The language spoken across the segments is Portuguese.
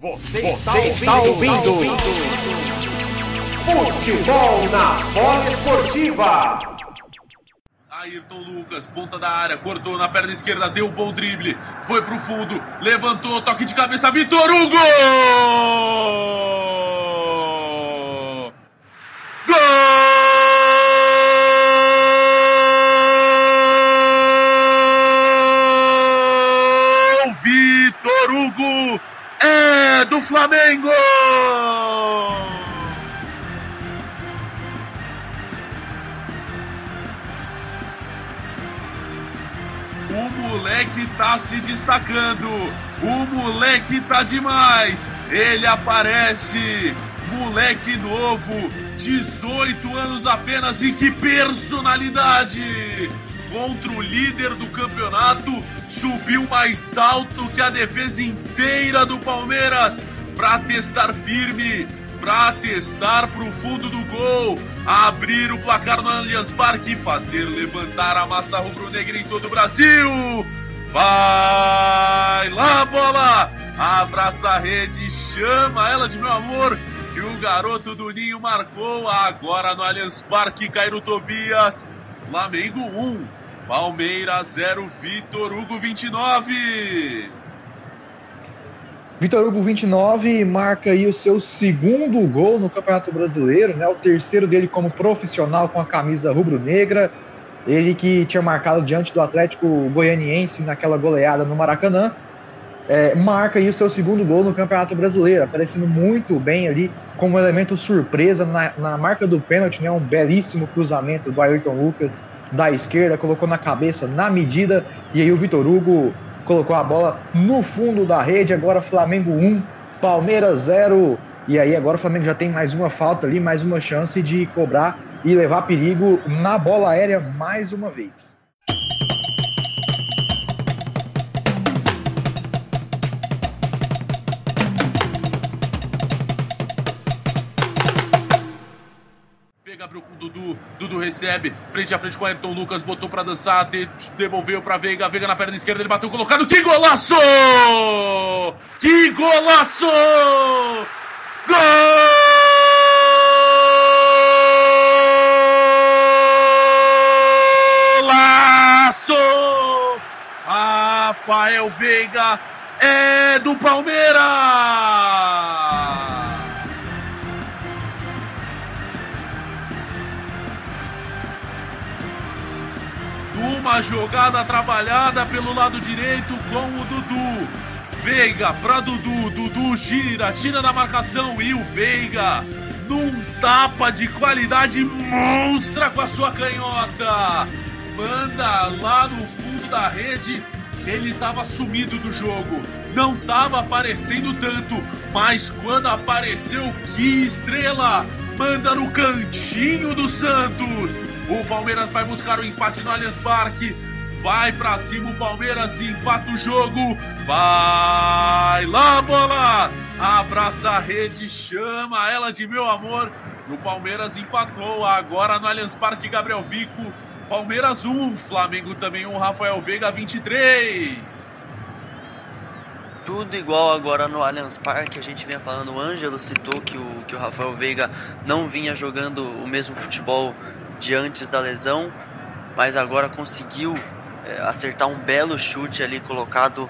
Você, Você está, ouvindo, ouvindo. Futebol na bola esportiva. Ayrton Lucas, ponta da área, cortou na perna esquerda, deu um bom drible, foi pro fundo, levantou, toque de cabeça, Vitor Hugo! Do Flamengo! O moleque tá se destacando. O moleque tá demais. Ele aparece. Moleque novo, 18 anos apenas e que personalidade! Contra o líder do campeonato, subiu mais alto que a defesa inteira do Palmeiras para testar firme, para testar pro fundo do gol, abrir o placar no Allianz Parque e fazer levantar a massa rubro-negra em todo o Brasil. Vai lá, bola! Abraça a rede, chama ela de meu amor. E o garoto do Ninho marcou agora no Allianz Parque, Cairo Tobias. Flamengo 1, Palmeiras 0, Vitor Hugo 29. Vitor Hugo 29 marca aí o seu segundo gol no Campeonato Brasileiro, né? O terceiro dele como profissional com a camisa rubro-negra. Ele que tinha marcado diante do Atlético Goianiense naquela goleada no Maracanã. É, marca aí o seu segundo gol no Campeonato Brasileiro, aparecendo muito bem ali como elemento surpresa na, na marca do pênalti, né? Um belíssimo cruzamento do Ayrton Lucas da esquerda, colocou na cabeça na medida, e aí o Vitor Hugo colocou a bola no fundo da rede. Agora Flamengo 1, Palmeiras 0. E aí agora o Flamengo já tem mais uma falta ali, mais uma chance de cobrar e levar perigo na bola aérea mais uma vez. Com o Dudu. Dudu recebe, frente a frente com o Ayrton Lucas, botou pra dançar, de, devolveu pra Veiga. Veiga na perna esquerda, ele bateu colocado. Que golaço! Que golaço! Golaço! Rafael Veiga é do Palmeiras! Uma jogada trabalhada pelo lado direito com o Dudu. Veiga para Dudu. Dudu gira, tira da marcação e o Veiga num tapa de qualidade monstra com a sua canhota. Manda lá no fundo da rede. Ele estava sumido do jogo. Não estava aparecendo tanto, mas quando apareceu, que estrela! Manda no cantinho do Santos. O Palmeiras vai buscar o empate no Allianz Parque. Vai pra cima o Palmeiras empata o jogo. Vai lá, bola! Abraça a rede, chama ela de meu amor. E o Palmeiras empatou agora no Allianz Parque, Gabriel Vico. Palmeiras 1, Flamengo também 1, Rafael Veiga 23. Tudo igual agora no Allianz Parque, a gente vinha falando, o Ângelo citou que o, que o Rafael Veiga não vinha jogando o mesmo futebol de antes da lesão, mas agora conseguiu é, acertar um belo chute ali colocado,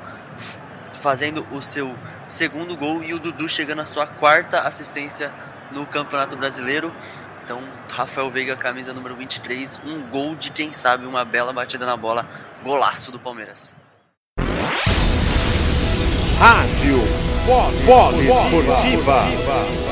fazendo o seu segundo gol e o Dudu chegando à sua quarta assistência no Campeonato Brasileiro. Então, Rafael Veiga, camisa número 23, um gol de quem sabe, uma bela batida na bola, golaço do Palmeiras. Rádio Polo Esportiva.